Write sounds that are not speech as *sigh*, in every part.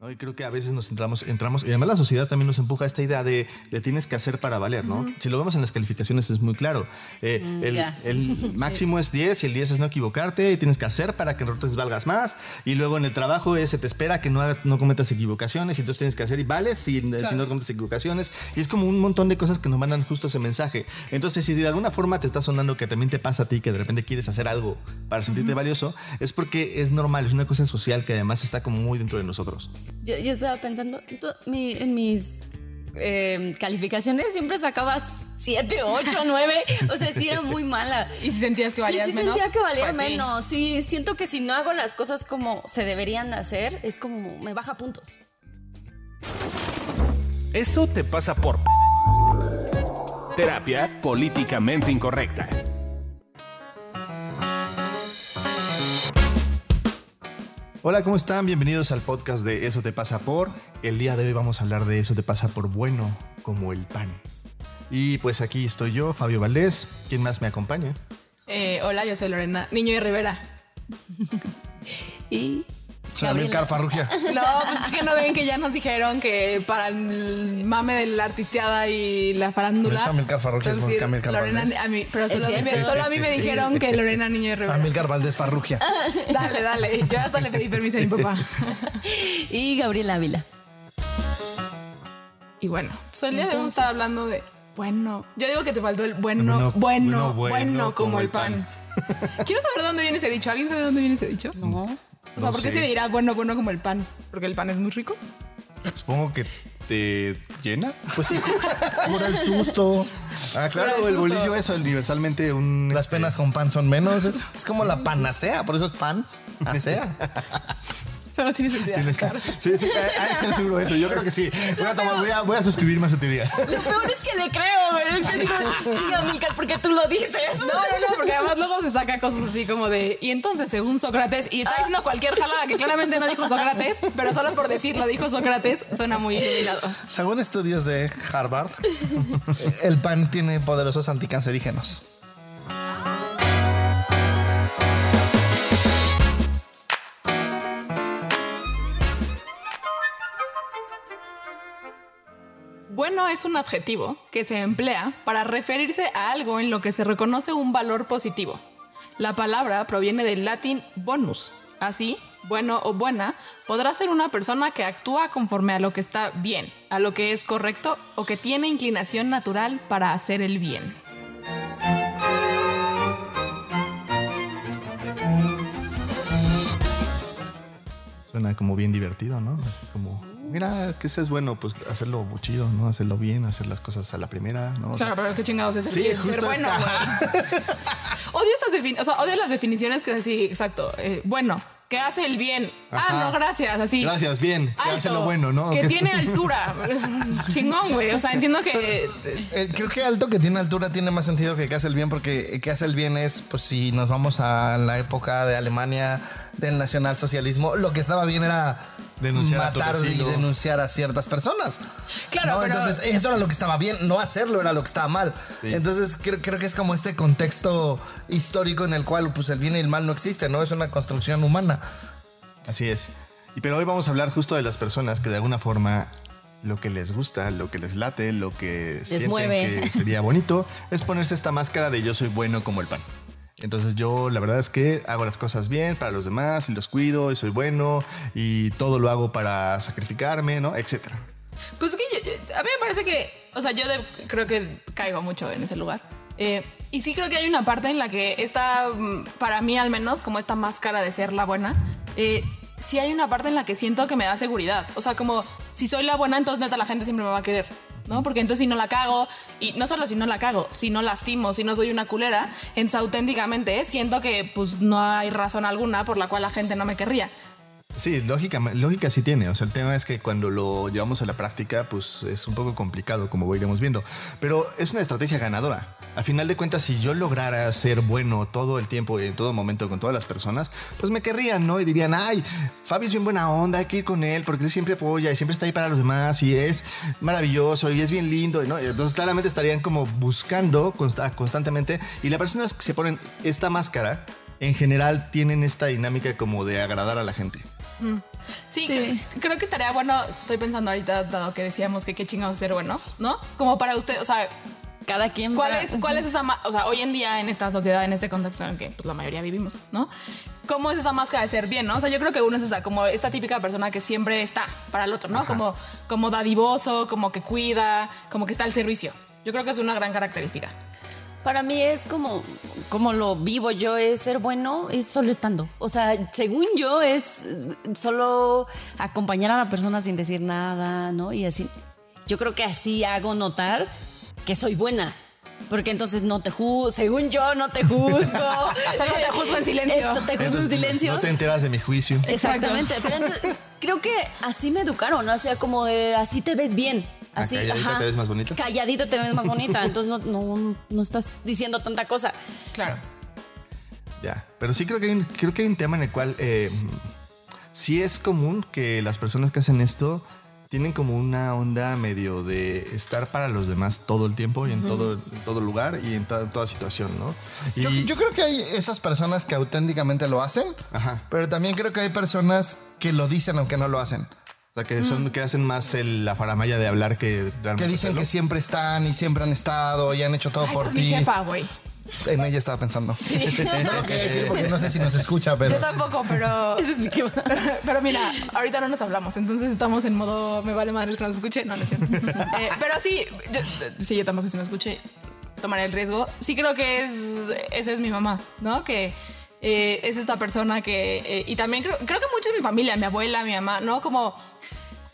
¿no? Y creo que a veces nos entramos, entramos, y además la sociedad también nos empuja a esta idea de, de tienes que hacer para valer, ¿no? Si lo vemos en las calificaciones es muy claro. Eh, Mm, el, *laughs* máximo es 10 y el 10 es no equivocarte y tienes que hacer para que entonces valgas más. Y luego en el trabajo es, se te espera que no, no cometas equivocaciones y entonces tienes que hacer y vales si, si no cometes equivocaciones. Y es como un montón de cosas que nos mandan justo ese mensaje. Entonces, si de alguna forma te está sonando que también te pasa a ti, que de repente quieres hacer algo para sentirte valioso, es porque es normal, es una cosa social que además está como muy dentro de nosotros. Yo, yo estaba pensando, mi- en mis eh, calificaciones siempre sacabas 7, 8, 9. O sea, sí era muy mala. ¿Y si sentías que Y valías sí menos? sentía que valía Pues sí. menos. Sí, siento que si no hago las cosas como se deberían de hacer, es como me baja puntos. Eso te pasa por terapia políticamente incorrecta. Hola, ¿cómo están? Bienvenidos al podcast de Eso te pasa por. El día de hoy vamos a hablar de Eso te pasa por bueno, como el pan. Y pues aquí estoy yo, Fabio Valdés. ¿Quién más me acompaña? Eh, hola, yo soy Lorena, niño de Rivera. Y. Soy Amilcar Farrugia. *laughs* No, pues es que no ven que ya nos dijeron que para el mame de la artisteada y la farándula. Por eso Amilcar Farrugia es decir, muy Amilcar Lorena, Valdés. a mí, pero solo a, mí, me- cierto. solo a mí me dijeron que Lorena Niño de Rivera. Amilcar Valdés Farrugia. *laughs* Dale, dale. Yo hasta le pedí permiso a mi papá. *laughs* Y Gabriela Ávila. Y bueno, so el día de hoy vamos a estar hablando de bueno. Yo digo que te faltó el bueno, Bueno, bueno, bueno, bueno, bueno, como, el pan. Quiero saber de dónde viene ese dicho. ¿Alguien sabe de dónde viene ese dicho? No. O sea, No ¿por qué sé. se dirá bueno, bueno como el pan? ¿Porque el pan es muy rico? Supongo que te llena. Pues sí, *laughs* por el susto. Ah, claro, el bolillo es universalmente un... Las este, penas con pan son menos. Es, es como la panacea, por eso es pan. Acea. *laughs* Eso no tiene sentido. claro. Sí, sí, ha de ser seguro eso. Yo creo que sí. Voy a, tomar- voy a, voy a suscribirme a su teoría. Lo peor es que le creo, güey. Es que digo, sí, Amilcar, porque tú lo dices. No, no, no, porque además luego se saca cosas así como de. Y entonces, según Sócrates, y está diciendo cualquier jalada que claramente no dijo Sócrates, pero solo por decirlo dijo Sócrates, suena muy iluminado. Según estudios de Harvard, el pan tiene poderosos anticancerígenos. Bueno es un adjetivo que se emplea para referirse a algo en lo que se reconoce un valor positivo. La palabra proviene del latín bonus. Así, bueno o buena podrá ser una persona que actúa conforme a lo que está bien, a lo que es correcto o que tiene inclinación natural para hacer el bien. Suena como bien divertido, ¿no? Como, mira, que es bueno, pues hacerlo chido, ¿no? Hacerlo bien, hacer las cosas a la primera, ¿no? O sea, Claro, pero qué chingados es Sí, ser justo bueno, güey. *laughs* Odio estas definiciones, o sea, odio las definiciones que es así, exacto. eh, bueno, que hace el bien. Ajá. Ah, no, gracias, así. Gracias, bien, que Alto, hace lo bueno, ¿no? Que Que- tiene *laughs* altura. Chingón, güey. O sea, entiendo que. Eh, creo que alto que tiene altura tiene más sentido que que hace el bien, porque que hace el bien es, pues si nos vamos a la época de Alemania, del nacionalsocialismo, lo que estaba bien era Denunciar matar y denunciar a ciertas personas. Claro, ¿no? pero- Entonces, eso era lo que estaba bien, no hacerlo era lo que estaba mal. Sí. Entonces, creo, creo que es como este contexto histórico en el cual pues el bien y el mal no existen, ¿no? Es una construcción humana. Así es. Y pero hoy vamos a hablar justo de las personas que de alguna forma lo que les gusta, lo que les late, lo que sienten mueve. que sería bonito es ponerse esta máscara de yo soy bueno como el pan. Entonces yo la verdad es que hago las cosas bien para los demás y los cuido y soy bueno y todo lo hago para sacrificarme, ¿no? Etcétera. Pues que yo- a mí me parece que. O sea, yo de- creo que caigo mucho en ese lugar. Eh, y sí creo que hay una parte en la que está, mm, para mí al menos, como esta máscara de ser la buena. Eh, sí hay una parte en la que siento que me da seguridad. O sea, como si soy la buena, entonces neta la gente siempre me va a querer. ¿No? Porque entonces si no la cago, y no solo si no la cago, si no lastimo, si no soy una culera, entonces auténticamente siento que pues no hay razón alguna por la cual la gente no me querría. Sí, lógica, lógica sí tiene. O sea, el tema es que cuando lo llevamos a la práctica, pues es un poco complicado, como iremos viendo. Pero es una estrategia ganadora. A final de cuentas, si yo lograra ser bueno todo el tiempo y en todo momento con todas las personas, pues me querrían, ¿no? Y dirían, ay, Fabi es bien buena onda, hay que ir con él porque él siempre apoya y siempre está ahí para los demás y es maravilloso y es bien lindo, ¿no? Entonces, claramente estarían como buscando consta- constantemente. Y las personas que se ponen esta máscara, en general, tienen esta dinámica como de agradar a la gente. Sí, Sí. cre- creo que estaría bueno, estoy pensando ahorita, dado que decíamos que qué chingados ser bueno, ¿no? Como para usted, o sea, Cada quien. ¿cuál es, cuál es esa, o sea, hoy en día en esta sociedad, en este contexto en el que pues, la mayoría vivimos, ¿no? ¿Cómo es esa máscara de ser bien, no? O sea, yo creo que uno es esa, como esta típica persona que siempre está para el otro, ¿no? Como, como dadivoso, como que cuida, como que está al servicio. Yo creo que es una gran característica. Para mí es como, como lo vivo yo, es ser bueno, es solo estando. O sea, según yo, es solo acompañar a la persona sin decir nada, ¿no? Y así, yo creo que así hago notar que soy buena. Porque entonces no te juzgo, según yo, no te juzgo. *laughs* Solo te juzgo en silencio. Esto te juzgo en silencio. No te enteras de mi juicio. Exactamente, pero entonces, creo que así me educaron, ¿no? o sea, como de, así te ves bien. Ah, Así, calladita ajá. te ves más bonita. Calladito te ves más bonita, *laughs* entonces no, no, no estás diciendo tanta cosa. Claro. Ya, pero sí creo que hay un, creo que hay un tema en el cual eh, sí es común que las personas que hacen esto tienen como una onda medio de estar para los demás todo el tiempo y en todo, en todo lugar y en, to- en toda situación, ¿no? Y, Yo, yo creo que hay esas personas que auténticamente lo hacen, Ajá. pero también creo que hay personas que lo dicen aunque no lo hacen. O sea, que son que hacen más el- la faramaya de hablar que realmente Que dicen hacerlo. que siempre están y siempre han estado y han hecho todo Ay, por ti. mi jefa, güey. En ella estaba pensando. No lo quería decir porque no sé si nos escucha, pero. Yo tampoco, pero. *laughs* Es mi *laughs* Pero mira, ahorita no nos hablamos, entonces estamos en modo me vale madre que nos escuche. No, no es cierto. *laughs* Eh, pero sí, yo, sí, yo tampoco si me escuche, tomaré el riesgo. Sí creo que es, esa es mi mamá, ¿no? Que eh, es esta persona que, eh, y también creo, creo que muchos de mi familia, mi abuela, mi mamá, ¿no? Como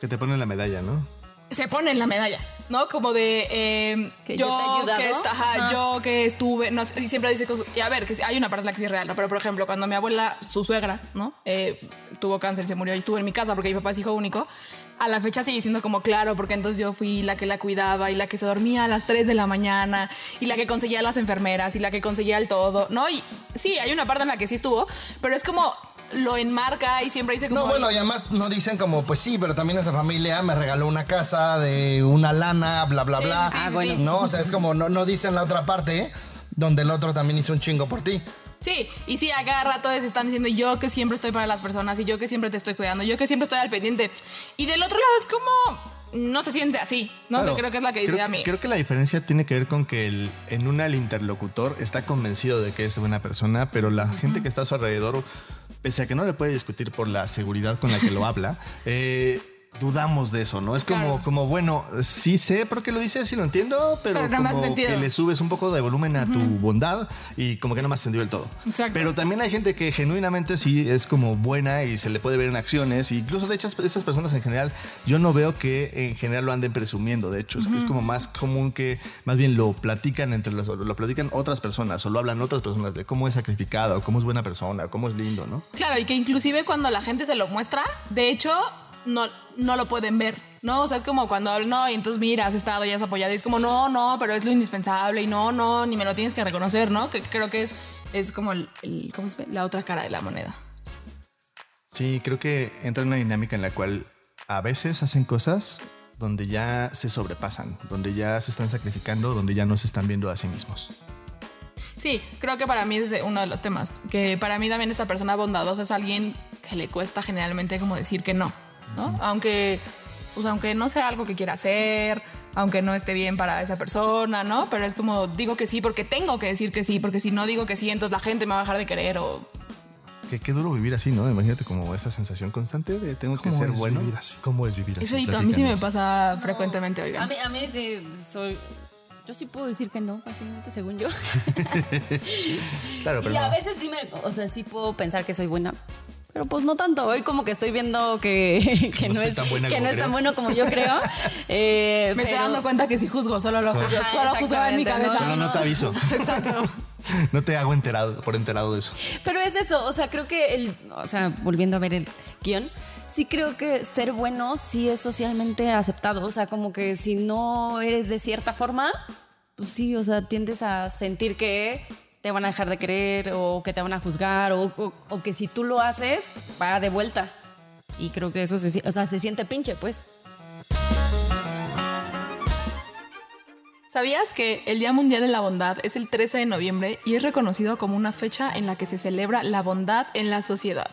Que te ponen la medalla, ¿no? se ponen la medalla, ¿no? Como de eh, Que yo, yo te he ayudado. que ajá, Ajá. yo que estuve, no sé, y siempre dice cosas, y a ver, que sí, hay una parte en la que sí es real, ¿no? Pero por ejemplo, cuando mi abuela, su suegra, ¿no? Eh, tuvo cáncer se murió y estuvo en mi casa porque mi papá es hijo único. A la fecha sigue siendo como claro, porque entonces yo fui la que la cuidaba y la que se dormía a las 3 de la mañana y la que conseguía las enfermeras y la que conseguía el todo, ¿no? Y sí, hay una parte en la que sí estuvo, pero es como lo enmarca y siempre dice como... No, bueno, y además no dicen como, pues sí, pero también esa familia me regaló una casa de una lana, bla, bla, Sí, bla. sí, Ah, sí, bueno. sí. No, o sea, es como, no, no dicen la otra parte, donde el otro también hizo un chingo por ti. Sí, y sí, a cada rato les están diciendo yo que siempre estoy para las personas y yo que siempre te estoy cuidando, yo que siempre estoy al pendiente. Y del otro lado es como no se siente así, ¿no? Claro. Que creo que es la que dice creo, a mí. Creo que la diferencia tiene que ver con que el, en una el interlocutor está convencido de que es buena persona, pero la gente que está a su alrededor, pese a que no le puede discutir por la seguridad con la que lo habla, *laughs* eh, dudamos de eso, ¿no? Es como, Claro. como, bueno, sí sé por qué lo dices, sí lo entiendo, pero, como que le subes un poco de volumen a tu bondad y como que no me hace sentido del todo. Exacto. Pero también hay gente que genuinamente sí es como buena y se le puede ver en acciones. incluso de hecho esas personas en general, yo no veo que en general lo anden presumiendo. De hecho, es que es como más común que más bien lo platican entre las, lo platican otras personas o lo hablan otras personas de cómo es sacrificado, cómo es buena persona, cómo es lindo, ¿no? Claro, y que inclusive cuando la gente se lo muestra, de hecho, no, no lo pueden ver, ¿no? O sea, es como cuando hablan, no, y entonces mira, has estado y has apoyado, y es como, no, no, pero es lo indispensable, y no, no, ni me lo tienes que reconocer, ¿no? Que creo que es, es como el, el- ¿cómo se? La otra cara de la moneda. Sí, creo que entra en una dinámica en la cual a veces hacen cosas donde ya se sobrepasan, donde ya se están sacrificando, donde ya no se están viendo a sí mismos. Sí, creo que para mí es uno de los temas. Que para mí también esta persona bondadosa es alguien que le cuesta generalmente como decir que no, ¿no? Aunque, pues aunque no sea algo que quiera hacer, aunque no esté bien para esa persona, ¿no? Pero es como digo que sí porque tengo que decir que sí, porque si no digo que sí, entonces la gente me va a dejar de querer o... Qué, qué duro vivir así, ¿no? Imagínate como esa sensación constante de tengo que ¿Cómo ser bueno. vivir así? ¿Cómo es vivir así? Eso a mí sí me pasa frecuentemente, A oigan. mí, a mí sí soy. Yo sí puedo decir que no, fácilmente, según yo. *laughs* Claro, pero y a no. veces sí me. O sea, sí puedo pensar que soy buena. Pero pues no tanto. Hoy como que estoy viendo que, *laughs* que No es, que no es tan bueno como yo creo. *laughs* Eh, Me estoy dando cuenta que si juzgo, solo lo juzgo, Ajá, solo en mi cabeza. Solo no te aviso. *laughs* Exacto. No te hago enterado por enterado de eso. Pero es eso, o sea, creo que el, o sea, volviendo a ver el guion, sí creo que ser bueno sí es socialmente aceptado, o sea, como que si no eres de cierta forma, pues sí, o sea, tiendes a sentir que te van a dejar de querer o que te van a juzgar o, o- que si tú lo haces, va de vuelta. Y creo que eso o sea, se siente pinche, pues. ¿Sabías que el Día Mundial de la Bondad es el 13 de noviembre y es reconocido como una fecha en la que se celebra la bondad en la sociedad?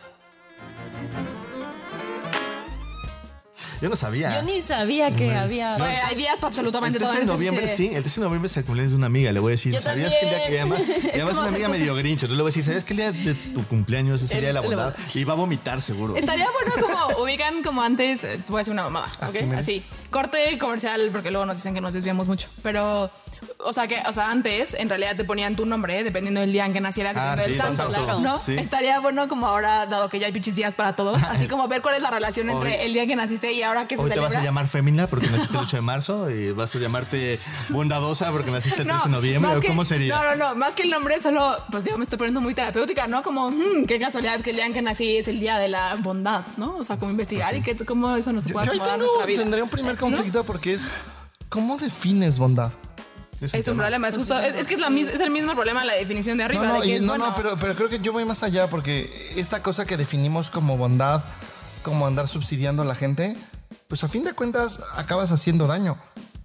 Yo no sabía. Yo ni sabía que había. Hay días para El absolutamente 13 todo. de noviembre, sí, el 13 de noviembre es el cumpleaños de una amiga, le voy a decir, Yo ¿sabías que el día que también. además, y *laughs* Es además como una amiga medio grincho, entonces le voy a decir, ¿sabías que el día de tu cumpleaños es el, día de la El- el- bondad? *laughs* Y va a vomitar seguro. Estaría bueno como *laughs* ubican como antes, voy a decir una mamada, ¿ok? Jiménez. Así, corte comercial, porque luego nos dicen que nos desviamos mucho, pero, o sea que, o sea, antes en realidad te ponían tu nombre, eh, dependiendo del día en que nacieras, Ah, dependiendo del sí, santo. Sí. Estaría bueno como ahora, dado que ya hay pinches días para todos, *laughs* así como ver cuál es la relación entre Hoy- el día que naciste y ahora que se Hoy te vas celebra. a llamar fémina porque naciste el 8 de marzo y vas a llamarte bondadosa porque naciste el 13 de noviembre. más ¿o que- ¿Cómo sería? No, no, no, más que el nombre, solo, pues yo me estoy poniendo muy terapéutica, ¿no? Como, hmm, qué casualidad que el día en que nací es el día de la bondad, ¿no? O sea, como investigar y que cómo eso nos puede acomodar tengo, nuestra vida. tendría un primer conflicto porque es, ¿cómo defines bondad? Es un problema, es justo, es, es que es, la mis- es el mismo problema la definición de arriba, No, no, de que y- es no, bueno. no, pero, pero creo que yo voy más allá porque esta cosa que definimos como bondad, como andar subsidiando a la gente, pues a fin de cuentas acabas haciendo daño.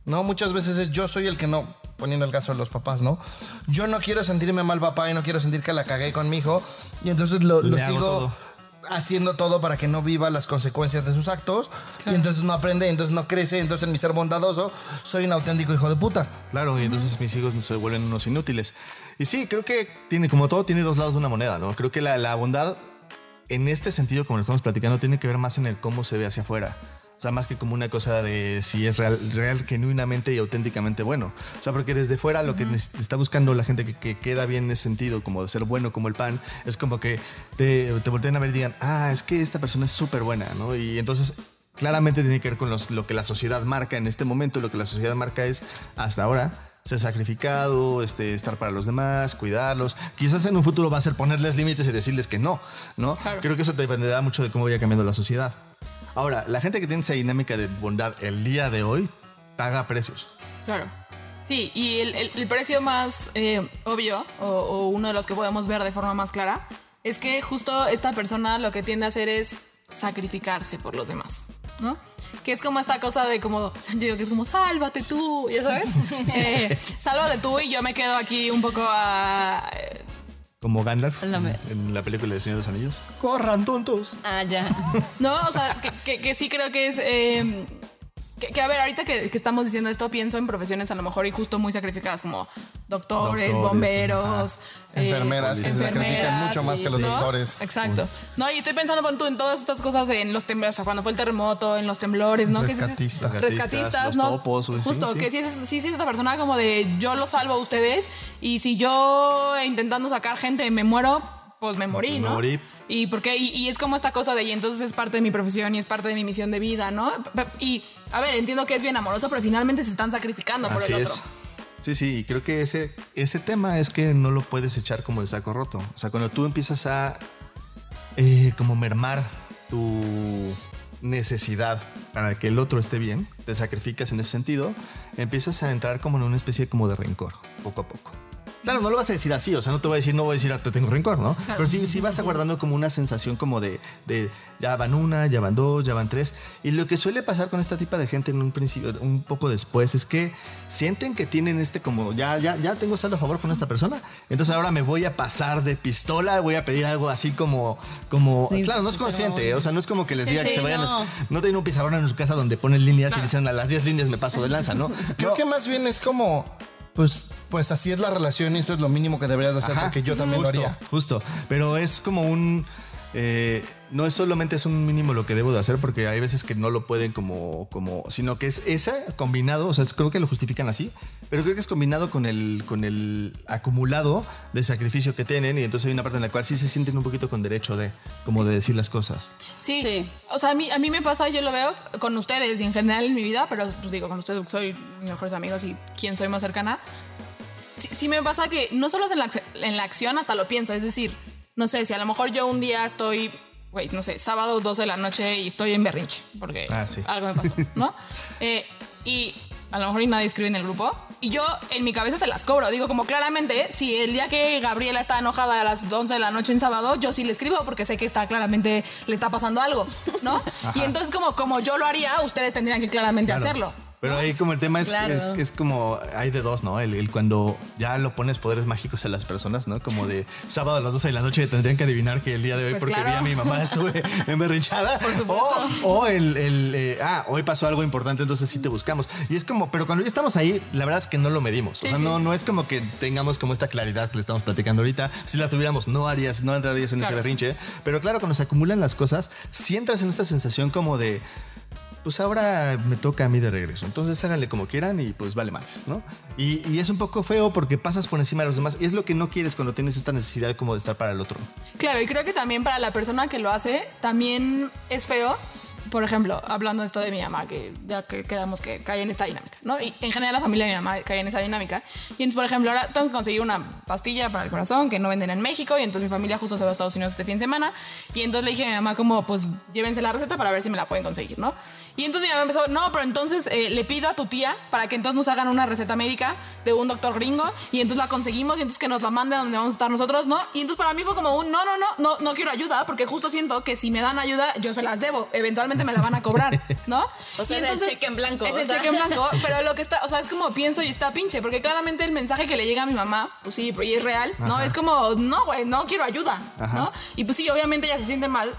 ¿No? Muchas veces es yo soy el que no, poniendo el caso de los papás, ¿no? Yo no quiero sentirme mal papá y no quiero sentir que la cagué con mi hijo y entonces lo, sigo todo. Haciendo todo para que no viva las consecuencias de sus actos y entonces no aprende, entonces no crece, entonces en mi ser bondadoso soy un auténtico hijo de puta. Claro, y entonces mis hijos se vuelven unos inútiles. Y sí, creo que tiene, como todo, tiene dos lados de una moneda, ¿no? Creo que la, la bondad, en este sentido, como lo estamos platicando, tiene que ver más en el cómo se ve hacia afuera. O sea, más que como una cosa de si es real, real genuinamente y auténticamente bueno. O sea, porque desde fuera lo que está buscando la gente que, que queda bien en ese sentido, como de ser bueno como el pan, es como que te, te volteen a ver y digan, ah, es que esta persona es súper buena, ¿no? Y entonces claramente tiene que ver con los- lo que la sociedad marca en este momento. Lo que la sociedad marca es, hasta ahora, ser sacrificado, este, estar para los demás, cuidarlos. Quizás en un futuro va a ser ponerles límites y decirles que no, ¿no? Creo que eso dependerá mucho de cómo vaya cambiando la sociedad. Ahora, la gente que tiene esa dinámica de bondad el día de hoy paga precios. Claro. Sí, y el, el- el precio más eh, obvio, o, o uno de los que podemos ver de forma más clara, es que justo esta persona lo que tiende a hacer es sacrificarse por los demás, ¿no? Que es como esta cosa de como, yo digo que es como, sálvate tú, ya sabes. *laughs* Eh, sálvate tú y yo me quedo aquí un poco a... Como Gandalf La en la película de Señor de los Anillos. ¡Corran, tontos! Ah, ya. *laughs* No, o sea, que, que- que sí creo que es... eh, que, que, a ver, ahorita que, que estamos diciendo esto, pienso en profesiones a lo mejor y justo muy sacrificadas como doctores, Doctores, bomberos, eh, Enfermeras que se sacrifican enfermeras, mucho más sí, que los ¿no? doctores. Exacto. No, y estoy pensando pon tú, en todas estas cosas, en los temblores, o sea, cuando fue el terremoto, en los temblores, ¿no? Rescatistas. rescatistas, Los ¿no? topos, Justo, sí. que sí es, sí, sí es esta persona como de yo los salvo a ustedes y si yo intentando sacar gente me muero, pues me morí, me ¿no? morí. Y porque y, y es como esta cosa de y entonces es parte de mi profesión y es parte de mi misión de vida, ¿no? Y a ver, entiendo que es bien amoroso, pero finalmente se están sacrificando por Así el otro. es. Sí, sí, y creo que ese, ese tema es que no lo puedes echar como de saco roto. O sea, cuando tú empiezas a eh, como mermar tu necesidad para que el otro esté bien, te sacrificas en ese sentido, empiezas a entrar como en una especie como de rencor, poco a poco. Claro, no lo vas a decir así, o sea, no te voy a decir, no voy a decir, ah, te tengo rencor, ¿no? Pero sí, sí vas aguardando como una sensación como de, de, ya van una, ya van dos, ya van tres. Y lo que suele pasar con esta tipo de gente en un principio, un poco después, es que sienten que tienen este como, ya, ya, ya tengo saldo a favor con esta persona, entonces ahora me voy a pasar de pistola, voy a pedir algo así como, como, Sí, claro, no es pero- consciente, o sea, no es como que les Sí, diga que sí, se vayan, no. no, no tienen un pizarrón en su casa donde ponen líneas y dicen a las 10 líneas me paso de lanza, ¿no? Creo No. que más bien es como, pues, pues así es la relación y esto es lo mínimo que deberías de hacer Ajá, porque yo también justo, lo haría. Justo, pero es como un... eh, no es solamente es un mínimo lo que debo de hacer porque hay veces que no lo pueden como, como sino que es esa combinado, o sea, creo que lo justifican así, pero creo que es combinado con el, con el acumulado de sacrificio que tienen y entonces hay una parte en la cual sí se sienten un poquito con derecho de, como de decir las cosas. Sí. Sí. O sea, a mí, a mí me pasa, yo lo veo con ustedes y en general en mi vida, pero pues digo, con ustedes soy mejores amigos y quien soy más cercana. Sí, sí me pasa que no solo es en la, en la acción, hasta lo pienso. Es decir, no sé, si a lo mejor yo un día estoy, güey, no sé, sábado 12 de la noche y estoy en berrinche, porque Ah, sí. algo me pasó, ¿no? *laughs* Eh, y a lo mejor y nadie escribe en el grupo. Y yo en mi cabeza se las cobro. Digo, como claramente, si el día que Gabriela está enojada a las 11 de la noche en sábado, yo sí le escribo porque sé que está claramente, le está pasando algo, ¿no? *laughs* y entonces como, como yo lo haría, ustedes tendrían que claramente hacerlo. Pero ahí como el tema es, Claro. es, es como, hay de dos, ¿no? El, el cuando ya lo pones poderes mágicos a las personas, ¿no? Como de sábado a las 12 de la noche tendrían que adivinar que el día de hoy Pues porque claro. vi a mi mamá *laughs* estuve emberrinchada. O, o el, el, eh, ah, hoy pasó algo importante, entonces sí te buscamos. Y es como, pero cuando ya estamos ahí, la verdad es que no lo medimos. O sea, no, no es como que tengamos como esta claridad que le estamos platicando ahorita. Si la tuviéramos, no harías, no entrarías en ese berrinche. Pero claro, cuando se acumulan las cosas, si entras en esta sensación como de pues ahora me toca a mí de regreso. Entonces háganle como quieran y pues vale madres, ¿no? Y, y es un poco feo porque pasas por encima de los demás y es lo que no quieres cuando tienes esta necesidad como de estar para el otro. Claro, y creo que también para la persona que lo hace, también es feo. Por ejemplo, hablando esto de mi mamá, que ya que quedamos que cae en esta dinámica, ¿no? Y en general la familia de mi mamá cae en esa dinámica. Y entonces, por ejemplo, ahora tengo que conseguir una pastilla para el corazón que no venden en México y entonces mi familia justo se va a Estados Unidos este fin de semana. Y entonces le dije a mi mamá como, pues llévense la receta para ver si me la pueden conseguir, ¿no? Y entonces mi mamá empezó, no, pero entonces eh, le pido a tu tía para que entonces nos hagan una receta médica de un doctor gringo y entonces la conseguimos y entonces que nos la mande a donde vamos a estar nosotros, ¿no? Y entonces para mí fue como un, no, no, no, no, no quiero ayuda porque justo siento que si me dan ayuda yo se las debo, eventualmente me la van a cobrar, ¿no? *laughs* O sea, Y es el cheque en blanco, Es el sea. cheque en blanco, *laughs* pero lo que está, o sea, es como pienso y está pinche, porque claramente el mensaje que le llega a mi mamá, pues sí, y es real, ¿no? Es como, no, güey, no quiero ayuda, ¿no? Y pues sí, obviamente ella se siente mal,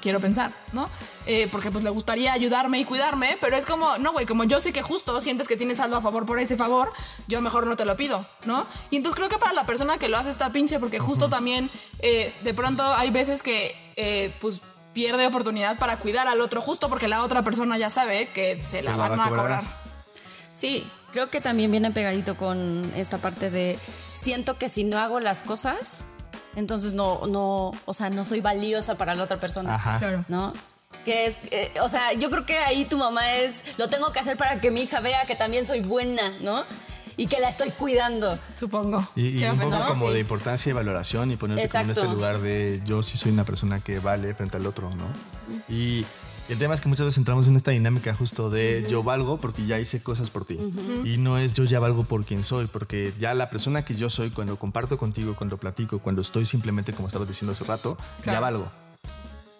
quiero pensar, ¿no? Eh, porque pues le gustaría ayudarme y cuidarme, pero es como, no, güey, como yo sé que justo sientes que tienes algo a favor por ese favor, yo mejor no te lo pido, ¿no? Y entonces creo que para la persona que lo hace está pinche, porque justo también eh, de pronto hay veces que, eh, pues, pierde oportunidad para cuidar al otro justo porque la otra persona ya sabe que se la la van va a a cobrar. cobrar. Sí, creo que también viene pegadito con esta parte de siento que si no hago las cosas, entonces no, no, o sea, no soy valiosa para la otra persona. Ajá. Claro. ¿No? Que es, eh, o sea, yo creo que ahí tu mamá es, lo tengo que hacer para que mi hija vea que también soy buena, ¿no? Y que la estoy cuidando. Supongo. Y, un poco como Sí. de importancia y valoración y ponerte como en este lugar de yo sí soy una persona que vale frente al otro, ¿no? Y el tema es que muchas veces entramos en esta dinámica justo de yo valgo porque ya hice cosas por ti. Y no es yo ya valgo por quien soy, porque ya la persona que yo soy cuando comparto contigo, cuando platico, cuando estoy simplemente como estabas diciendo hace rato, ya valgo.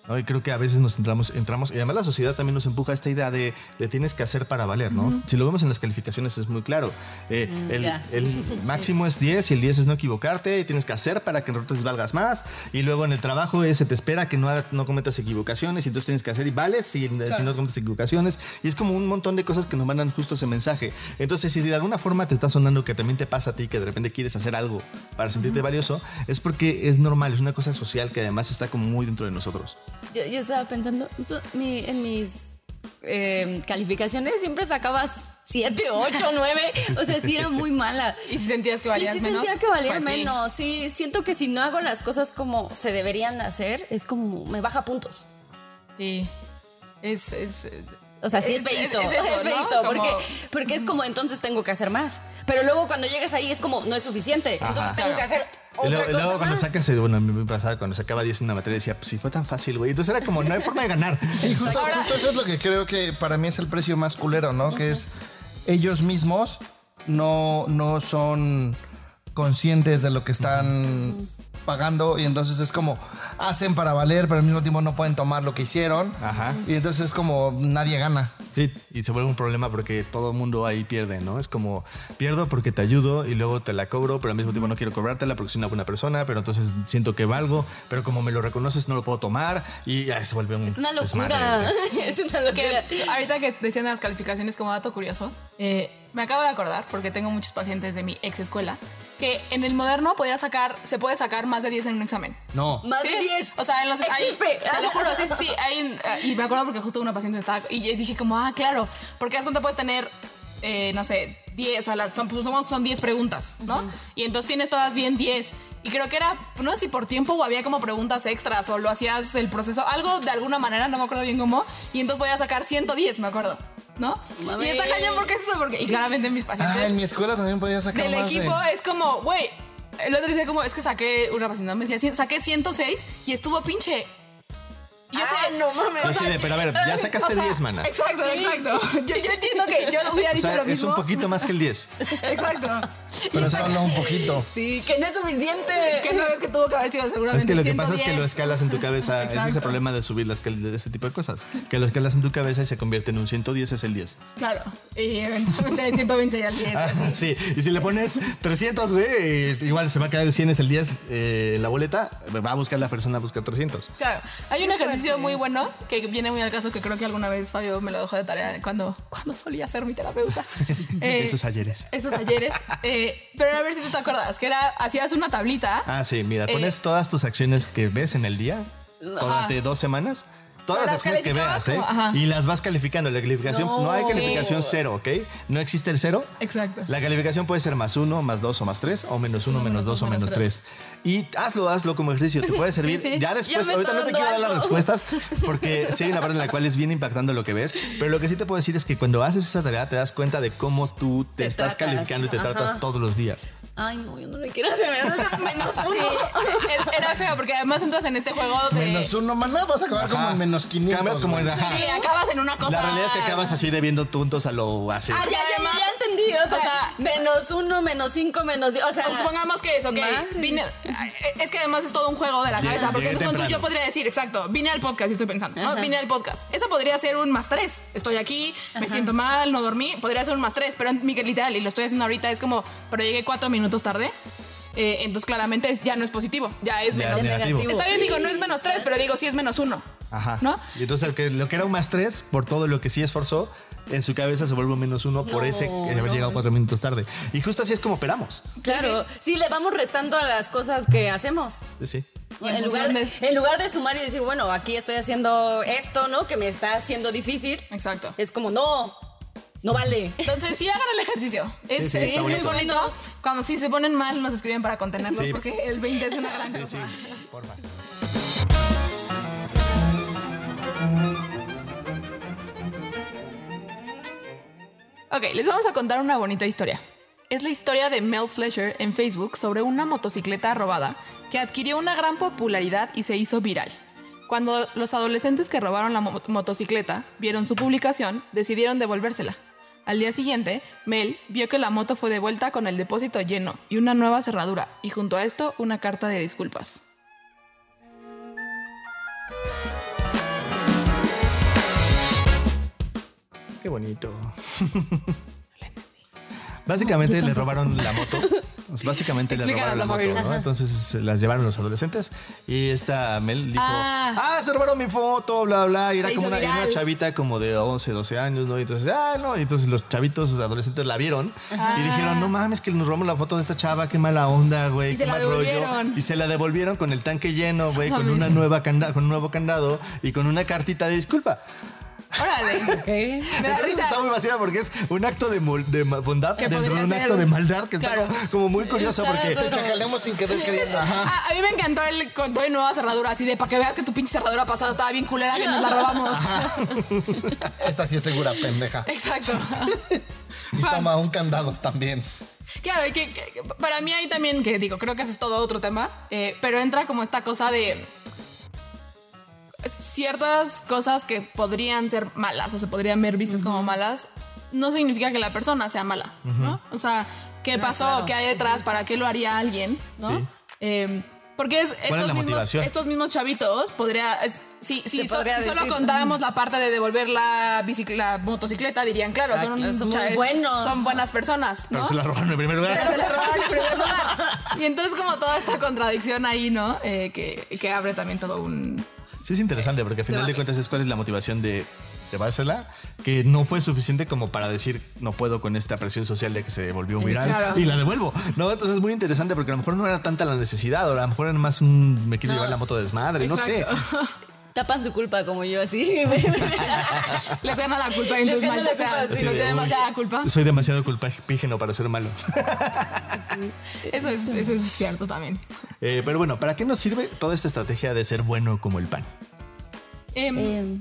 ¿No? Y creo que a veces nos entramos, entramos, y además la sociedad también nos empuja a esta idea de, de tienes que hacer para valer, ¿no? Si lo vemos en las calificaciones es muy claro. Eh, el, ya. el *laughs* máximo es 10 y el 10 es no equivocarte y tienes que hacer para que entonces valgas más. Y luego en el trabajo es, se te espera que no, haga- no cometas equivocaciones y entonces tienes que hacer y vales si, si no cometes equivocaciones. Y es como un montón de cosas que nos mandan justo ese mensaje. Entonces, si de alguna forma te está sonando que también te pasa a ti, que de repente quieres hacer algo para sentirte valioso, es porque es normal, es una cosa social que además está como muy dentro de nosotros. Yo, yo estaba pensando, tú- mi- en mis eh, calificaciones siempre sacabas 7, 8, 9. O sea, sí era muy mala. Y si sentías que valías y sí menos. sentía que valía pues menos. Sí, siento que si no hago las cosas como se deberían hacer, es como me baja puntos. Sí. Es, es, O sea, sí es, feíto. es- Es, es eso, ¿no? feíto, Como- porque, es como entonces tengo que hacer más. Pero luego cuando llegas ahí es como no es suficiente. Entonces tengo Claro. que hacer Y otra luego, y luego cosa cuando sacas, el- bueno, a mí me pasaba cuando sacaba 10 en una materia, decía, pues si fue tan fácil, güey. Entonces era como, no hay forma de ganar. *laughs* Sí, justo, justo eso es lo que creo que para mí es el precio más culero, ¿no? Que es ellos mismos no, no son conscientes de lo que están pagando y entonces es como hacen para valer, pero al mismo tiempo no pueden tomar lo que hicieron. Ajá. Y entonces es como nadie gana. Sí, y se vuelve un problema porque todo el mundo ahí pierde, ¿no? Es como, pierdo porque te ayudo y luego te la cobro, pero al mismo tiempo no quiero cobrártela porque soy una buena persona, pero entonces siento que valgo, pero como me lo reconoces no lo puedo tomar y ya se vuelve un Es una desmadre, locura. pues. *laughs* es una que locura. ahorita que decían de las calificaciones como dato curioso, eh, me acabo de acordar, porque tengo muchos pacientes de mi ex escuela, que en el moderno podía sacar, se puede sacar más de 10 en un examen. No. Más Sí, de 10. O sea, en los. Existe. te lo juro, sí, sí, hay un- y me acuerdo porque justo una paciente me estaba. Y dije, como, ah, claro. Porque haz cuenta puedes tener, eh, no sé, 10, o sea, las- son, pues, son, son 10 preguntas, ¿no? Y entonces tienes todas bien 10. Y creo que era, no sé si por tiempo o había como preguntas extras o lo hacías el proceso, algo de alguna manera, no me acuerdo bien cómo. Y entonces voy a sacar 110, me acuerdo, ¿no? Mami. Y está cañón porque es eso, porque. Y claramente mis pacientes Ah, en mi escuela también podía sacar del más de- equipo es como, güey, el otro decía como, es que saqué una paciente, me decía, "Cien- saqué 106 y estuvo pinche Yo sé, Ah, no mames. Yo de, pero a ver, ya *laughs* sacaste o sea, 10, mana. Exacto, exacto. *laughs* Yo, yo entiendo que yo lo hubiera O dicho sea, lo es mismo. un poquito más que el 10. *laughs* Exacto. Pero solo un poquito. Sí, que no es suficiente. Que no ves que tuvo que haber sido seguramente Es que lo que pasa es que 110. lo escalas en tu cabeza. Ese es el Exacto. problema de subir las de este tipo de cosas. Que lo escalas en tu cabeza y se convierte en un 110 es el 10. Claro. Y eventualmente de 120 ya al 10. Ah, sí, y si le pones 300, güey, igual se va a quedar el 100 es el 10 eh, en la boleta. Va a buscar la persona a buscar 300. Claro, hay un ejercicio muy bueno que viene muy al caso que creo que alguna vez Fabio me lo dejó de tarea cuando, cuando solía ser mi terapeuta. *laughs* Eh, Esos ayeres. Esos ayeres. Eh, pero a ver si tú te acuerdas, que era, hacías una tablita. Ah, sí, mira, Eh, pones todas tus acciones que ves en el día durante dos semanas. Todas las las acciones que veas, ¿eh? como-. Y las vas calificando. La calificación, no, No. hay calificación cero, ¿ok? No existe el cero. Exacto. La calificación puede ser más uno, más dos o más tres, o menos uno, menos dos o menos tres. Y hazlo, hazlo como ejercicio, te puede *laughs* servir. sí. Ya después, ahorita no te quiero dar las respuestas, *laughs* porque sí hay una parte en la cual es bien impactando lo que ves, pero lo que sí te puedo decir es que cuando haces esa tarea te das cuenta de cómo tú te, Te estás tratas. calificando y te Ajá. tratas todos los días. Ay, no, yo no le quiero hacer menos *laughs* uno. Sí, era- era feo porque además entras en este juego de. Menos uno, maná, vas a acabar como en menos 500. Cambias como en ajá. Sí, acabas en una cosa. La realidad es que acabas así debiendo puntos a lo así. Ah, ya, ya, Además- ya entendí. O sea, o sea, menos uno, menos cinco, menos diez. O sea, supongamos que es, ok, vine, es que además es todo un juego de la Llegué- cabeza, porque llegué entonces temprano. yo podría decir, exacto, vine al podcast y estoy pensando, ¿no? Vine al podcast. Eso podría ser un más tres. Estoy aquí, me siento mal, no dormí, podría ser un más tres, pero mi literal, y lo estoy haciendo ahorita, es como, pero llegué cuatro minutos tarde. eh, entonces claramente es- ya no es positivo, ya es Ya menos. es negativo. Está bien, digo, no es menos tres, pero digo, sí es menos uno. Ajá. ¿No? Y entonces el que- lo que era un más tres, por todo lo que sí esforzó, en su cabeza se vuelve un menos uno por ese que haber llegado cuatro minutos tarde. Y justo así es como operamos. claro. Sí, le vamos restando a las cosas que hacemos. Sí, sí. Y en En lugar, función de- en lugar de sumar y decir, bueno, aquí estoy haciendo esto, ¿no? Que me está haciendo difícil. Exacto. Es como, no, no vale. Entonces sí hagan el ejercicio. Es, Sí, sí, es está muy bonito. bonito. Cuando sí se ponen mal, nos escriben para contenerlos Sí. porque el 20 es una gran Sí, cosa. sí. Porfa. Ok, les vamos a contar una bonita historia. Es la historia de Mel Fletcher en Facebook sobre una motocicleta robada que adquirió una gran popularidad y se hizo viral. Cuando los adolescentes que robaron la mo- motocicleta vieron su publicación, decidieron devolvérsela. Al día siguiente, Mel vio que la moto fue devuelta con el depósito lleno y una nueva cerradura, y junto a esto una carta de disculpas. Qué bonito. *laughs* Básicamente le robaron la moto. *laughs* Pues Básicamente le robaron la moto. ¿no? Entonces las llevaron los adolescentes y esta Mel dijo, Ah. ah, se robaron mi foto, bla, bla. Y era Se como una, chavita como de 11, 12 años, ¿no? Y entonces, ah, no. Y entonces los chavitos, los adolescentes la vieron y dijeron, no mames, que nos robamos la foto de esta chava, qué mala onda, güey, qué se la mal rollo. Y se la devolvieron con el tanque lleno, güey, con mames. una nueva canda- con un nuevo candado y con una cartita de disculpa. Órale. Me da risa. está muy vacía porque es un acto de, mol- de bondad dentro de un ser. acto de maldad que Claro. está como, como muy curioso Está porque... Te chacaleamos sin querer queriendo. Ah, a mí me encantó el conto de nueva cerradura, así de para que veas que tu pinche cerradura pasada estaba bien culera que nos la robamos. Esta sí es segura, pendeja. Exacto. Y toma un candado también. Claro, y que, que- para mí hay también, que digo, creo que ese es todo otro tema, eh, pero entra como esta cosa de ciertas cosas que podrían ser malas o se podrían ver vistas como malas, no significa que la persona sea mala, ¿no? O sea, ¿qué pasó? claro. ¿Qué hay detrás? ¿Para qué lo haría alguien? ¿no? Sí. Eh, porque es, es estos, la mismos, motivación? estos mismos chavitos podría. es- si si, Se so- podría si solo contáramos la parte de devolver la, la motocicleta, dirían, claro, Ah, son, claro, son cha- muy buenos. Son buenas personas. ¿no? Pero se la robaron en primer lugar. Pero se la robaron en primer lugar. *laughs* Y entonces como toda esta contradicción ahí, ¿no? Eh, que, que abre también todo un... Sí, es interesante porque al final de cuentas es cuál es la motivación de llevársela, que no fue suficiente como para decir no puedo con esta presión social de que se volvió viral Claro. y la devuelvo. No, entonces es muy interesante porque a lo mejor no era tanta la necesidad, o a lo mejor era más un me quiero No. llevar la moto de desmadre, no sé. Tapan su culpa como yo así. *laughs* *laughs* Les gana la culpa y entonces mal sea. Si uy, demasiada culpa. Soy demasiado culpígeno para ser malo. *laughs* Eso es, eso es cierto también. Eh, pero bueno, ¿para qué nos sirve toda esta estrategia de ser bueno como el pan? Em, Eh,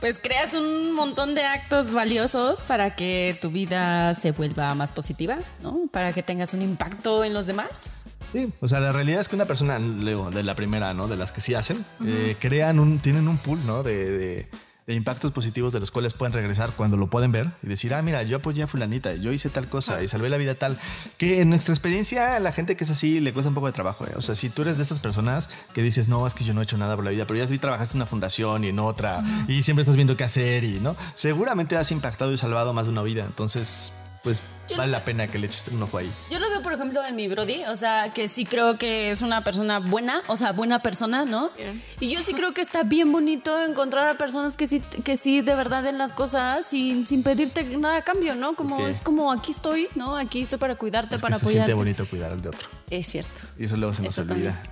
pues creas un montón de actos valiosos para que tu vida se vuelva más positiva, ¿no? Para que tengas un impacto en los demás. Sí, o sea, la realidad es que una persona, luego, de la primera, ¿no? De las que sí hacen, eh, crean un, tienen un pool, ¿no? De, de- de impactos positivos de los cuales pueden regresar cuando lo pueden ver y decir, ah, mira, yo apoyé a fulanita, yo hice tal cosa y salvé la vida tal. Que en nuestra experiencia, la gente que es así le cuesta un poco de trabajo. ¿eh? O sea, si tú eres de estas personas que dices, no, es que yo no he hecho nada por la vida, pero ya sí trabajaste en una fundación y en otra y siempre estás viendo qué hacer y, ¿no? Seguramente has impactado y salvado más de una vida. Entonces, pues Yo- vale la pena que le eches un ojo ahí. Yo lo veo, por ejemplo, en mi Brody, o sea, que sí creo que es una persona buena, o sea, buena persona, ¿no? Bien. Y yo sí creo que está bien bonito encontrar a personas que sí, que sí de verdad den las cosas sin, sin pedirte nada a cambio, ¿no? Como es como aquí estoy, ¿no? Aquí estoy para cuidarte, Es que para se siente apoyarte. bonito cuidar al de otro. Es cierto. Y eso luego se nos Eso olvida.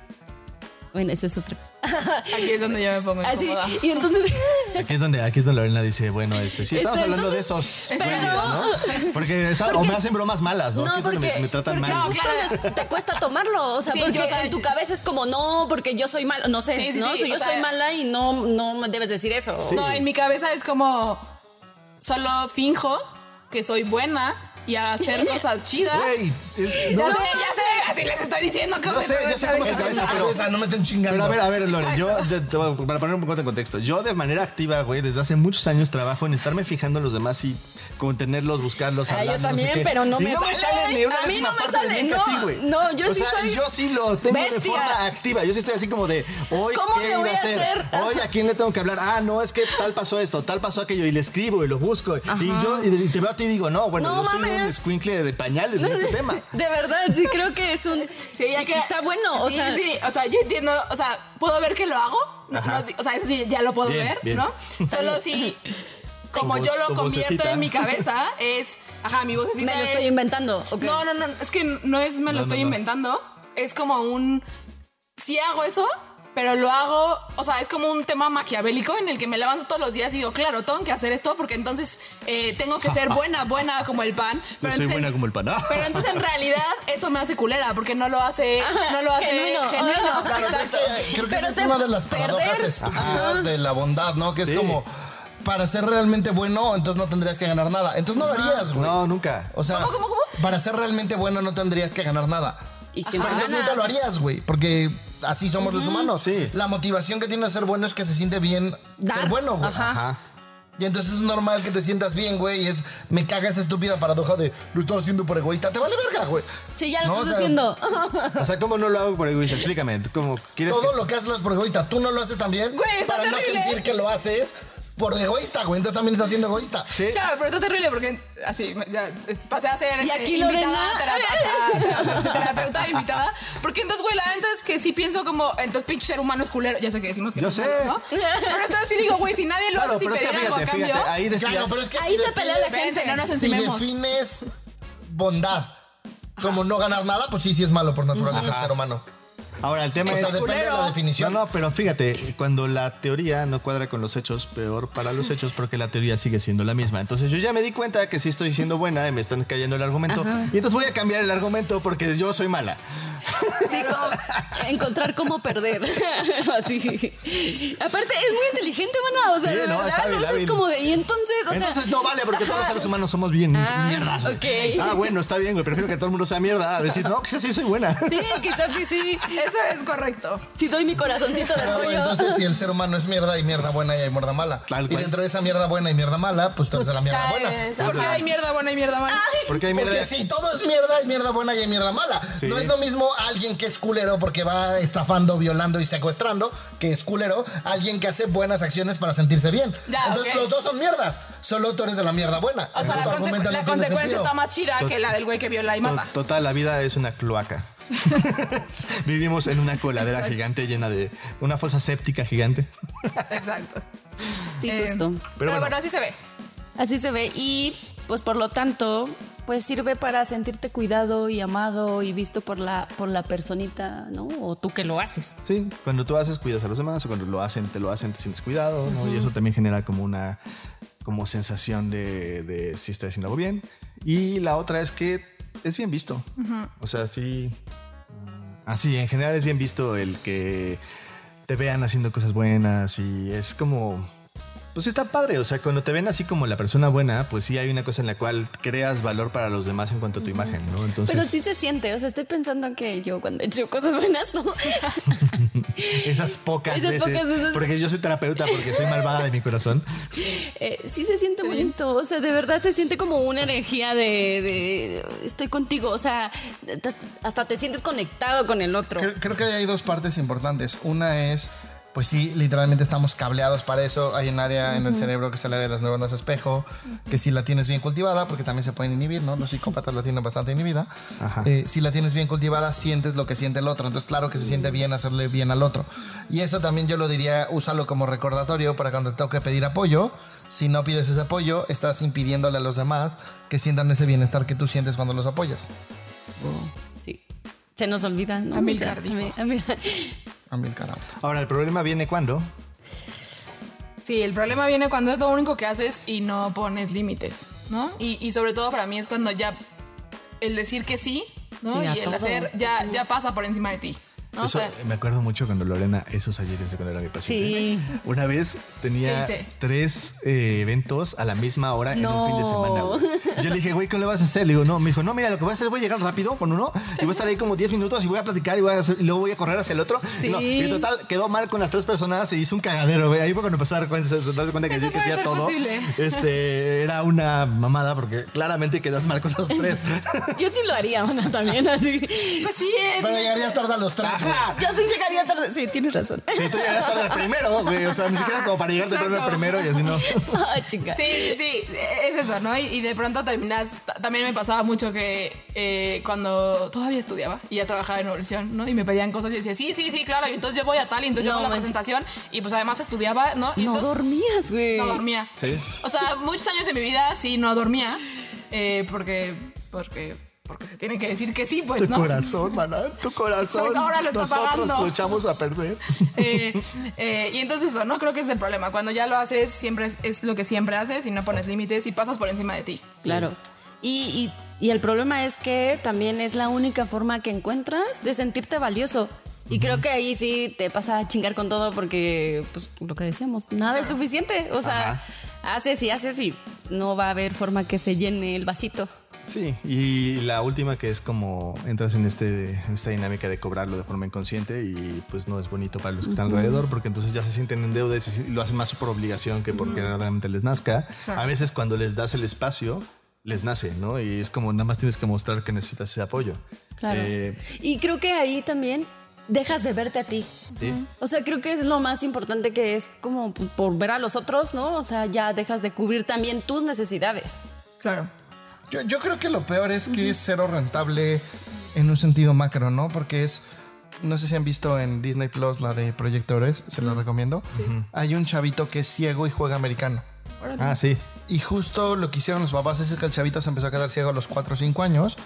Bueno, eso es otra. *laughs* Aquí es donde yo me pongo Así, incómoda. y entonces *laughs* Aquí es donde, aquí es donde Lorena dice, bueno, este, sí, estamos Este, hablando de esos pero- ¿no? Porque, está- o me hacen bromas malas, ¿no? No, Aquí es donde porque, me, me tratan porque mal. justo les- te cuesta tomarlo, o sea, Sí, porque yo, o sea, en tu cabeza es como, no, porque yo soy mala, no sé, Sí, sí, ¿no? sí, So, yo o sea- soy mala y no, no me debes decir eso. No, en mi cabeza es como solo finjo que soy buena y a hacer *laughs* cosas chidas. Güey, es- Ya no, sé, ya sé, así les estoy diciendo que No sé, yo sé cómo es tu cabeza, pero- sea, no me estén chingando. Pero a ver, a ver, Lore, yo, yo te voy a- para poner un poco de contexto, yo de manera activa, güey, desde hace muchos años trabajo en estarme fijando en los demás y contenerlos, buscarlos, Ah, yo hablarlos, no sé también, qué. pero no Y me no me sale. sale ni una A mí décima no me parte de sale, bien que a no, ti, güey. no, yo o sí sea, soy yo sí lo tengo de bestia. forma activa. Yo sí estoy así como de, hoy, ¿Cómo ¿qué le voy a a hacer? hacer? Hoy, ¿a quién le tengo que hablar? Ah, no, es que tal pasó esto, tal pasó aquello, y le escribo y lo busco. Y yo y te veo a ti y digo, no, bueno, No yo soy un mames. escuincle de pañales en este tema. De verdad, sí creo que es un. Sí, ya que está bueno. O sí, sea, sí, o sea, yo entiendo, o sea, puedo ver que lo hago, no- o sea, eso sí ya lo puedo Bien, ver, bien. ¿no? *laughs* Solo si como yo lo con convierto vocecita. en mi cabeza *laughs* es, ajá, mi vocecita me lo es- estoy inventando. No, no, no, es que no es me lo No, estoy no, no. inventando, es como un sí hago eso, pero lo hago, o sea, es como un tema maquiavélico en el que me levanto todos los días y digo, claro, tengo que hacer esto porque entonces eh, tengo que ser buena, *laughs* buena como el pan. Pero soy entonces- buena como el pan. Ah. Pero entonces en *laughs* realidad eso me hace culera porque no lo hace, no lo hace genuino. genuino. Claro, pero es exacto. que creo que Pero esa es una de las paradojas estúpidas de la bondad, ¿no? Que es Sí. como, para ser realmente bueno, entonces no tendrías que ganar nada. Entonces no lo harías, güey. No, nunca. O sea, ¿Cómo, cómo, cómo? para ser realmente bueno no tendrías que ganar nada. Y siempre Entonces ganas. nunca lo harías, güey, porque así somos los humanos. Sí. La motivación que tiene ser bueno es que se siente bien Dar. ser bueno, güey. Ajá. Ajá. Y entonces es normal que te sientas bien, güey, y es, me caga esa estúpida paradoja de, lo estoy haciendo por egoísta. Te vale verga, güey. Sí, ya lo No, estás o sea, haciendo. O sea, ¿cómo no lo hago por egoísta? Explícame. ¿Cómo quieres Todo que- lo que haces lo haces por egoísta. Tú no lo haces también Güey, para no terrible. sentir que lo haces por egoísta, güey. Entonces también estás siendo egoísta. Sí. Claro, pero está terrible porque así ya pasé a ser Y aquí invitada, Lorena. *laughs* terapeuta, invitada. Porque entonces, güey, la neta es que sí pienso como, entonces pinche ser humano es culero. Ya sé que decimos que Yo no sé. malo, ¿no? Pero entonces sí digo, güey, si nadie lo Claro, hace que pedir algo a cambio. fíjate, ahí decía. Claro, pero es que Ahí si se pelea la gente. no nos Si encimemos. defines bondad como no ganar nada, pues sí, sí es malo por naturaleza el ser humano. Ahora, el tema O es. sea, depende de la definición. No, no, pero fíjate, cuando la teoría no cuadra con los hechos, peor para los hechos porque la teoría sigue siendo la misma. Entonces yo ya me di cuenta que sí estoy siendo buena y me están cayendo el argumento. Y entonces voy a cambiar el argumento porque yo soy mala. Sí, como encontrar cómo perder. *laughs* Así. Aparte, es muy inteligente, mana. O sea, Sí, no, verdad, es hábil, lo hábil. como de. Y entonces, o sea. Entonces no vale porque todos los seres humanos somos bien Ah, mierdas. Ah, bueno, está bien, güey. Prefiero que todo el mundo sea mierda a decir, no, quizás sí soy buena. Sí, quizás sí, sí. Eso es correcto. Si doy mi corazoncito de pollo. entonces, si el ser humano es mierda, hay mierda buena y hay mierda mala. Tal y cual. dentro de esa mierda buena y mierda mala, pues tú eres de la mierda buena. Caes, Porque hay mierda buena y mierda mala. Porque hay mierda. Porque si todo es mierda, hay mierda buena y hay mierda mala. Sí. No es lo mismo alguien que es culero porque va estafando, violando y secuestrando, que es culero, alguien que hace buenas acciones para sentirse bien. Ya, Entonces los dos son mierdas. Solo tú eres de la mierda buena. O sea, la, Entonces, conse- consecuencia sentido. está más chida que la del güey que viola y mata. Total, la vida es una cloaca. *laughs* Vivimos en una coladera gigante llena de una fosa séptica gigante. Exacto. Sí, Eh, justo. Pero, bueno. bueno, así se ve. Así se ve. Y pues por lo tanto, pues sirve para sentirte cuidado y amado y visto por la, por la personita, ¿no? O tú que lo haces. Sí, cuando tú haces, cuidas a los demás, o cuando lo hacen, te lo hacen, te sientes cuidado, ¿no? Y eso también genera como una como sensación de, de si estoy haciendo algo bien. Y la otra es que es bien visto. O sea, sí. mm, Así, en general es bien visto el que te vean haciendo cosas buenas y es como. Pues está padre, o sea, cuando te ven así como la persona buena, pues sí hay una cosa en la cual creas valor para los demás en cuanto a tu imagen, ¿no? Entonces, Pero sí se siente, o sea, estoy pensando que yo cuando he hecho cosas buenas, ¿no? *laughs* esas pocas Esas veces, pocas veces. porque yo soy terapeuta, porque soy malvada de mi corazón. *laughs* Eh, sí se siente bonito, o sea, de verdad se siente como una energía de, de estoy contigo, o sea, hasta te sientes conectado con el otro. Creo, creo que hay dos partes importantes. Una es, pues sí, literalmente estamos cableados para eso. Hay un área en el cerebro que es el área de las neuronas espejo, que si la tienes bien cultivada, porque también se pueden inhibir, ¿no? Los psicópatas la tienen bastante inhibida. Ajá. Eh, si la tienes bien cultivada, sientes lo que siente el otro. Entonces, claro que se siente bien hacerle bien al otro. Y eso también yo lo diría, úsalo como recordatorio para cuando te toque pedir apoyo. Si no pides ese apoyo, estás impidiéndole a los demás que sientan ese bienestar que tú sientes cuando los apoyas. Sí. Se nos olvida, a mí- A mí el carajo. Ahora, el problema viene cuando Sí, el problema viene cuando es lo único que haces y no pones límites, ¿no? Y, y sobre todo para mí es cuando ya el decir que sí, ¿no? Sí, y el todo. hacer ya, ya pasa por encima de ti. Eso, sea, me acuerdo mucho cuando Lorena, esos ayeres de cuando era mi paciente. Sí. Una vez tenía tres eh, eventos a la misma hora en un fin de semana. güey. Yo le dije, güey, ¿qué le vas a hacer? Le digo, no, me dijo, no, mira, lo que voy a hacer es voy a llegar rápido con uno y voy a estar ahí como 10 minutos y voy a platicar y, voy a hacer- y luego voy a correr hacia el otro. Sí. No, y total, quedó mal con las tres personas, se hizo un cagadero, güey. Ahí fue cuando empecé a dar cuenta, se darse cuenta que que sí a ser todo. posible. Este, era una mamada porque claramente quedas mal con los tres. Yo sí lo haría, mana, también así. pues sí, eh, Pero llegarías tarde a los tres. Ajá. Yo sí llegaría tarde. Sí, tienes razón. Sí, tú llegaste tarde al primero, güey. O sea, ni siquiera como para llegar temprano al primero y así no. *laughs* Ay, chica. Sí, sí, sí, es eso, ¿no? Y, y de pronto terminas, ta- también me pasaba mucho que eh, cuando todavía estudiaba y ya trabajaba en universidad, ¿no? Y me pedían cosas y yo decía, sí, sí, sí, claro, y entonces yo voy a tal y entonces yo No, hago la manches. presentación y pues además estudiaba, ¿no? Y No entonces, dormías, güey. no dormía. Sí. O sea, muchos años de mi vida sí no dormía eh, porque, porque, porque se tiene que decir que sí, pues, Tu ¿no? corazón, maná, tu *laughs* corazón. Ahora lo está Nosotros pagando. luchamos a perder. *laughs* Eh, eh, y entonces eso, ¿no? Creo que es el problema. Cuando ya lo haces, siempre es, es lo que siempre haces y no pones límites y pasas por encima de ti. Claro. Y, y- y el problema es que también es la única forma que encuentras de sentirte valioso. Y creo que ahí sí te pasa a chingar con todo porque, pues, lo que decíamos, nada es suficiente. O sea, haces y haces y no va a haber forma que se llene el vasito. Sí, y la última que es como entras en, este, en esta dinámica de cobrarlo de forma inconsciente y pues no es bonito para los que están alrededor porque entonces ya se sienten en deuda y lo hacen más por obligación que porque realmente les nazca. A veces cuando les das el espacio, les nace, ¿no? Y es como nada más tienes que mostrar que necesitas ese apoyo. Claro. Eh, y creo que ahí también dejas de verte a ti. sí. O sea, creo que es lo más importante que es como por ver a los otros, ¿no? O sea, ya dejas de cubrir también tus necesidades. Claro. Yo, yo creo que lo peor es que es cero rentable en un sentido macro, ¿no? Porque es. No sé si han visto en Disney Plus la de Proyectores, se la recomiendo. Hay un chavito que es ciego y juega americano. Ah, sí. Y justo lo que hicieron los papás es que el chavito se empezó a quedar ciego a los 4 o 5 años.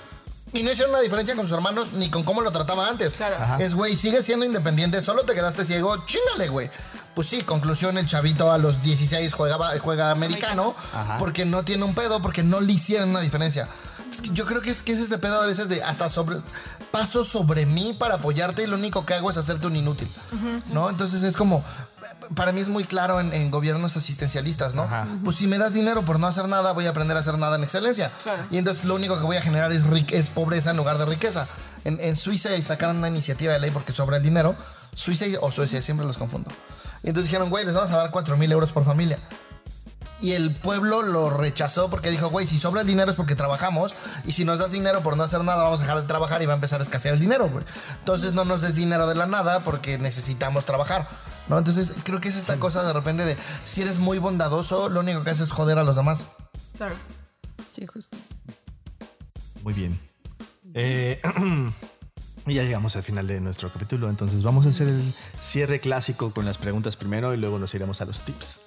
Y no hicieron una diferencia con sus hermanos ni con cómo lo trataba antes. Claro. Ajá. Es, güey, sigue siendo independiente, solo te quedaste ciego, chingale, güey. Pues sí, conclusión, el chavito a los 16 juega, juega americano porque no tiene un pedo, porque no le hicieron una diferencia. Yo creo que es que es este pedo a veces de hasta sobre paso sobre mí para apoyarte y lo único que hago es hacerte un inútil, ¿no? Entonces es como para mí es muy claro en, en gobiernos asistencialistas, ¿no? Pues si me das dinero por no hacer nada, voy a aprender a hacer nada en excelencia. Y entonces lo único que voy a generar es, pobreza en lugar de riqueza. En, en Suiza sacaron una iniciativa de ley porque sobra el dinero. Suiza o Suecia, siempre los confundo. Y entonces dijeron, güey, les vamos a dar 4 mil euros por familia. Y el pueblo lo rechazó porque dijo, güey, si sobra el dinero es porque trabajamos y si nos das dinero por no hacer nada vamos a dejar de trabajar y va a empezar a escasear el dinero, güey. Entonces no nos des dinero de la nada porque necesitamos trabajar, ¿no? Entonces creo que es esta cosa de repente de si eres muy bondadoso, lo único que haces es joder a los demás. Claro. Sí, justo. Muy bien. Eh, *clears throat* y ya llegamos al final de nuestro capítulo, entonces vamos a hacer el cierre clásico con las preguntas primero y luego nos iremos a los tips.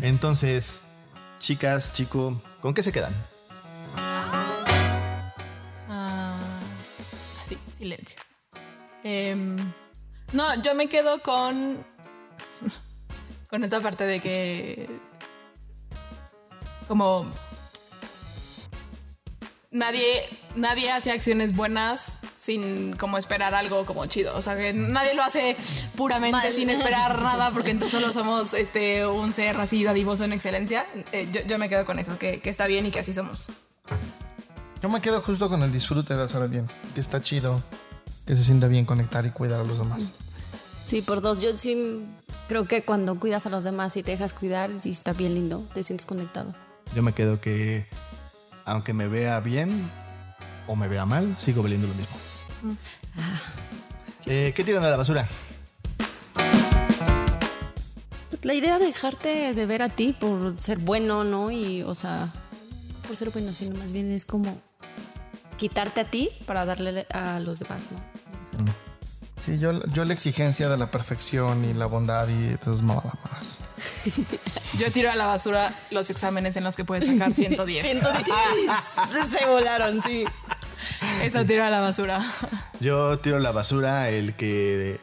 Entonces, chicas, chico, ¿con qué se quedan? Ah, sí, silencio. Em, no, yo me quedo con. *laughs* Con esta parte de que. Como. Nadie, nadie hace acciones buenas sin como esperar algo como chido. O sea, que nadie lo hace puramente sin esperar nada, porque entonces solo somos este, un ser así dadivoso en excelencia. Eh, yo, yo me quedo con eso, que, que está bien y que así somos. Yo me quedo justo con el disfrute de hacer el bien, que está chido, que se sienta bien conectar y cuidar a los demás. Sí, por dos. Yo sí creo que cuando cuidas a los demás y te dejas cuidar, sí está bien lindo, te sientes conectado. Yo me quedo que, aunque me vea bien o me vea mal, sigo valiendo lo mismo. Eh, ¿Qué tiran a la basura? La idea de dejarte de ver a ti por ser bueno, ¿no? Y, o sea, por ser bueno, sino más bien es como quitarte a ti para darle a los demás, ¿no? Sí, yo, yo la exigencia de la perfección y la bondad y todas mamadas más. *laughs* Yo tiro a la basura los exámenes en los que puedes sacar *laughs* 110. 110. *laughs* Se volaron, sí. Eso tiro a la basura. Yo tiro a la basura el que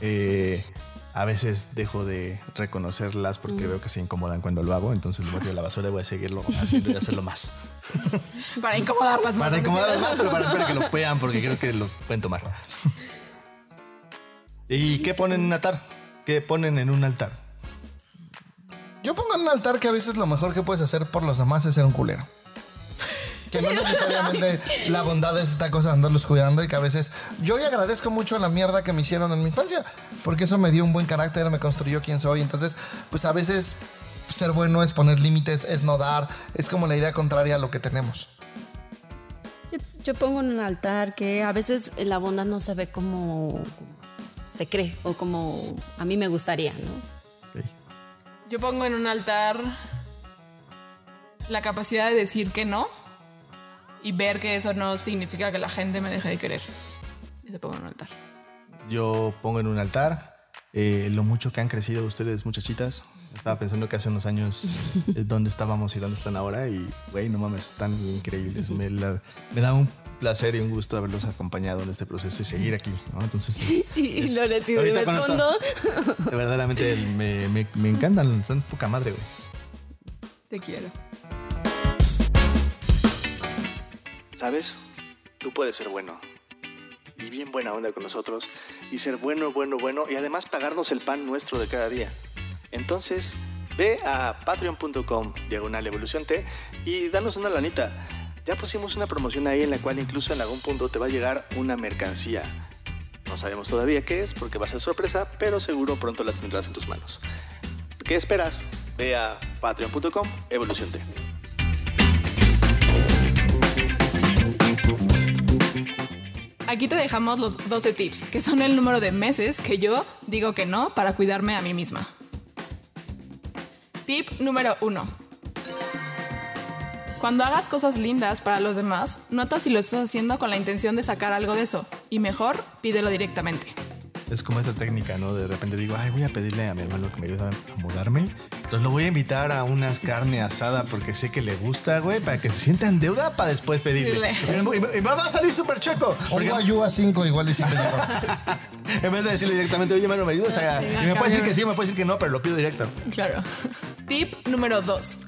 eh, a veces dejo de reconocerlas porque veo que se incomodan cuando lo hago. Entonces lo voy a la basura y voy a seguirlo haciendo y hacerlo más. Para incomodarlas más. Para incomodarlas más, pero para, para que lo puedan porque creo que lo pueden tomar. ¿Y qué ponen en un altar? ¿Qué ponen en un altar? Yo pongo en un altar que a veces lo mejor que puedes hacer por los demás es ser un culero. Que no *laughs* necesariamente la bondad es esta cosa de andarlos cuidando y que a veces yo hoy agradezco mucho la mierda que me hicieron en mi infancia, porque eso me dio un buen carácter, me construyó quien soy. Entonces, pues a veces ser bueno es poner límites, es no dar, es como la idea contraria a lo que tenemos. Yo, yo pongo en un altar que a veces la bondad no se ve como se cree o como a mí me gustaría, ¿no? Yo pongo en un altar la capacidad de decir que no y ver que eso no significa que la gente me deje de querer. Eso pongo en un altar. Yo pongo en un altar eh, lo mucho que han crecido ustedes, muchachitas. Estaba pensando que hace unos años *laughs* dónde estábamos y dónde están ahora y, güey, no mames, están increíbles. Me, la- me da un placer y un gusto haberlos acompañado en este proceso y seguir aquí, ¿no? Entonces, *laughs* Y es- Loret, si me escondo. verdaderamente me, me, me encantan, son poca madre, güey. Te quiero. ¿Sabes? Tú puedes ser bueno. Y bien buena onda con nosotros. Y ser bueno, bueno, bueno. Y además pagarnos el pan nuestro de cada día. Entonces, ve a patreon.com diagonal evolución T y danos una lanita. Ya pusimos una promoción ahí en la cual incluso en algún punto te va a llegar una mercancía. No sabemos todavía qué es porque va a ser sorpresa, pero seguro pronto la tendrás en tus manos. ¿Qué esperas? Ve a patreon.com evolución T. Aquí te dejamos los 12 tips, que son el número de meses que yo digo que no para cuidarme a mí misma. Tip número 1. Cuando hagas cosas lindas para los demás, nota si lo estás haciendo con la intención de sacar algo de eso, y mejor, pídelo directamente. Es como esta técnica, ¿no? De repente digo, ay, voy a pedirle a mi hermano que me ayude a mudarme. Entonces lo voy a invitar a unas carne asada porque sé que le gusta, güey, para que se sienta en deuda para después pedirle. Y, va a salir súper chueco. Porque Pongo ayuda 5 igual y si te llevo. *laughs* en vez de decirle directamente, oye, hermano, ¿me ayudas? a-" Sí, y me puede decir que sí, me puede decir que no, pero lo pido directo. Claro. *laughs* Tip número 2.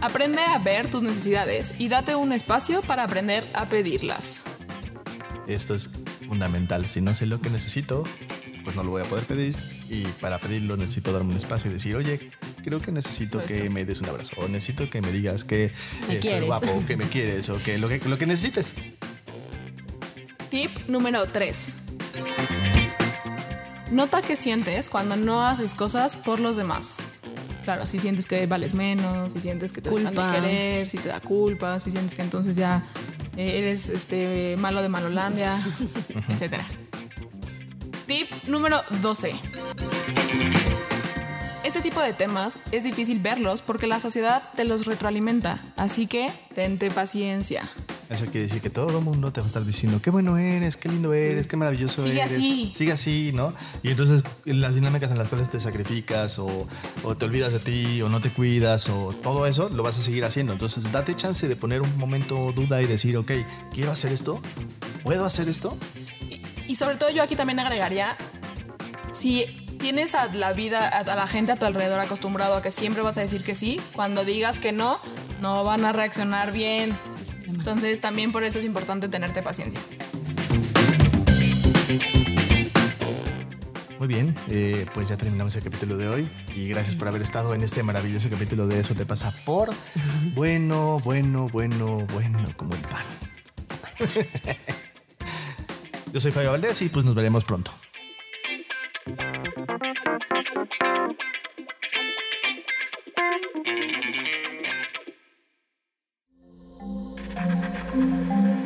Aprende a ver tus necesidades y date un espacio para aprender a pedirlas. Esto es fundamental. Si no sé lo que necesito, pues no lo voy a poder pedir. Y para pedirlo necesito darme un espacio y decir, oye, creo que necesito que me des un abrazo. O necesito que me digas que Me estoy quieres. guapo, o que me quieres, o que lo que, lo que necesites. Tip número 3. Nota qué sientes cuando no haces cosas por los demás. Claro, si sientes que vales menos, si sientes que te dejan Culpa. de querer, si te da culpa, si sientes que entonces ya eh, eres este malo de Malolandia, *laughs* etc. Tip número 12. Este tipo de temas es difícil verlos porque la sociedad te los retroalimenta, así que tente paciencia. Eso quiere decir que todo el mundo te va a estar diciendo qué bueno eres, qué lindo eres, qué maravilloso Sigue eres. así. Sigue así, ¿no? Y entonces las dinámicas en las cuales te sacrificas o, o te olvidas de ti o no te cuidas o todo eso lo vas a seguir haciendo. Entonces date chance de poner un momento duda y decir, ok, quiero hacer esto, puedo hacer esto. Y sobre todo yo aquí también agregaría, si tienes a la vida, a la gente a tu alrededor acostumbrado a que siempre vas a decir que sí, cuando digas que no, no van a reaccionar bien. Entonces también por eso es importante tenerte paciencia. Muy bien, eh, pues ya terminamos el capítulo de hoy y gracias por haber estado en este maravilloso capítulo de Eso te pasa por *laughs* bueno, bueno, bueno, bueno, como el pan. *laughs* Yo soy Fabio Valdés y pues nos veremos pronto.